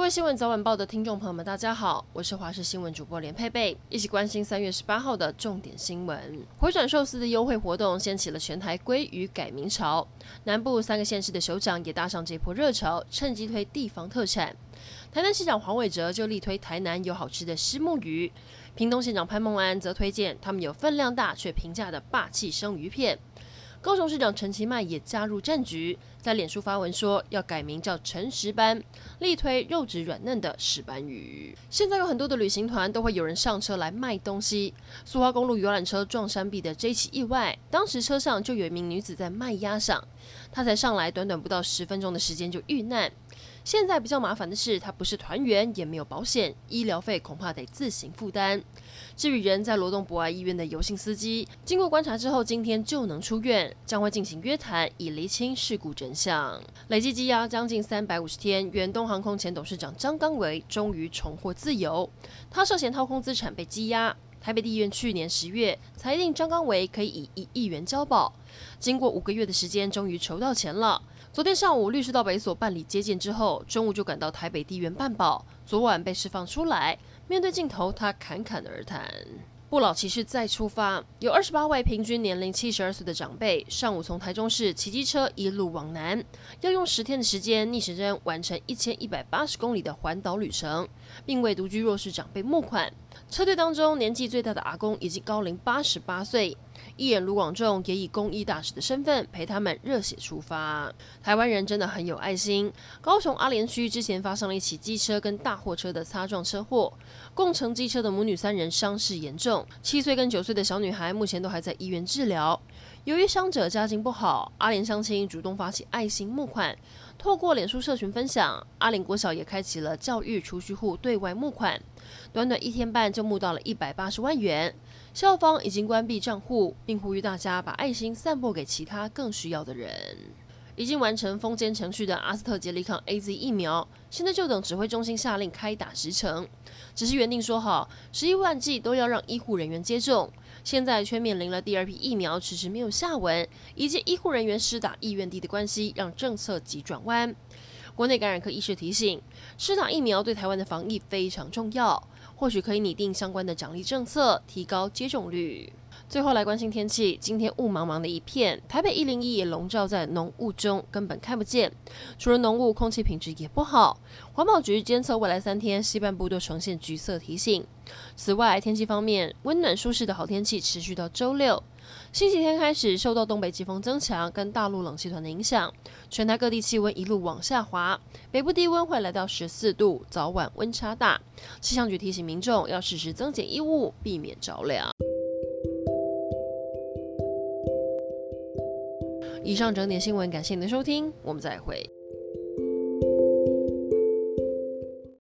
各位新闻早晚报的听众朋友们，大家好，我是华视新闻主播连佩佩，一起关心三月十八号的重点新闻。回转寿司的优惠活动掀起了全台鲑鱼改名潮，南部三个县市的首长也搭上这波热潮，趁机推地方特产。台南市长黄伟哲就力推台南有好吃的虱目鱼，屏东县长潘孟安则推荐他们有分量大却平价的霸气生鱼片。高雄市长陈其迈也加入战局，在脸书发文说要改名叫陈石斑，力推肉质软嫩的石斑鱼。现在有很多的旅行团都会有人上车来卖东西。苏花公路游览车撞山壁的这起意外，当时车上就有一名女子在卖鸭上，她才上来短短不到十分钟的时间就遇难。现在比较麻烦的是，他不是团员，也没有保险，医疗费恐怕得自行负担。至于人在罗东博爱医院的游姓司机，经过观察之后，今天就能出院，将会进行约谈，以厘清事故真相。累计羁押将近三百五十天，远东航空前董事长张刚维终于重获自由。他涉嫌掏空资产被羁押，台北地院去年十月裁定张刚维可以以一亿元交保，经过五个月的时间，终于筹到钱了。昨天上午，律师到北所办理接见之后，中午就赶到台北地院办保。昨晚被释放出来，面对镜头，他侃侃而谈：“不老骑士再出发，有二十八位平均年龄七十二岁的长辈，上午从台中市骑机车一路往南，要用十天的时间逆时针完成一千一百八十公里的环岛旅程，并为独居弱势长辈募款。车队当中年纪最大的阿公已经高龄八十八岁。”艺人卢广仲也以公益大使的身份陪他们热血出发。台湾人真的很有爱心。高雄阿联区之前发生了一起机车跟大货车的擦撞车祸，共乘机车的母女三人伤势严重，七岁跟九岁的小女孩目前都还在医院治疗。由于伤者家境不好，阿莲相亲主动发起爱心募款，透过脸书社群分享，阿莲国小也开启了教育储蓄户对外募款，短短一天半就募到了一百八十万元。校方已经关闭账户，并呼吁大家把爱心散播给其他更需要的人。已经完成封签程序的阿斯特捷利康 AZ 疫苗，现在就等指挥中心下令开打时程。只是原定说好，十一万剂都要让医护人员接种，现在却面临了第二批疫苗迟迟没有下文，以及医护人员施打意愿低的关系，让政策急转弯。国内感染科医师提醒，施打疫苗对台湾的防疫非常重要。或许可以拟定相关的奖励政策，提高接种率。最后来关心天气，今天雾茫茫的一片，台北一零一也笼罩在浓雾中，根本看不见。除了浓雾，空气品质也不好。环保局监测未来三天，西半部都呈现橘色提醒。此外，天气方面，温暖舒适的好天气持续到周六。星期天开始，受到东北季风增强跟大陆冷气团的影响，全台各地气温一路往下滑，北部低温会来到十四度，早晚温差大。气象局提醒民众要适时增减衣物，避免着凉。以上整点新闻，感谢您的收听，我们再会。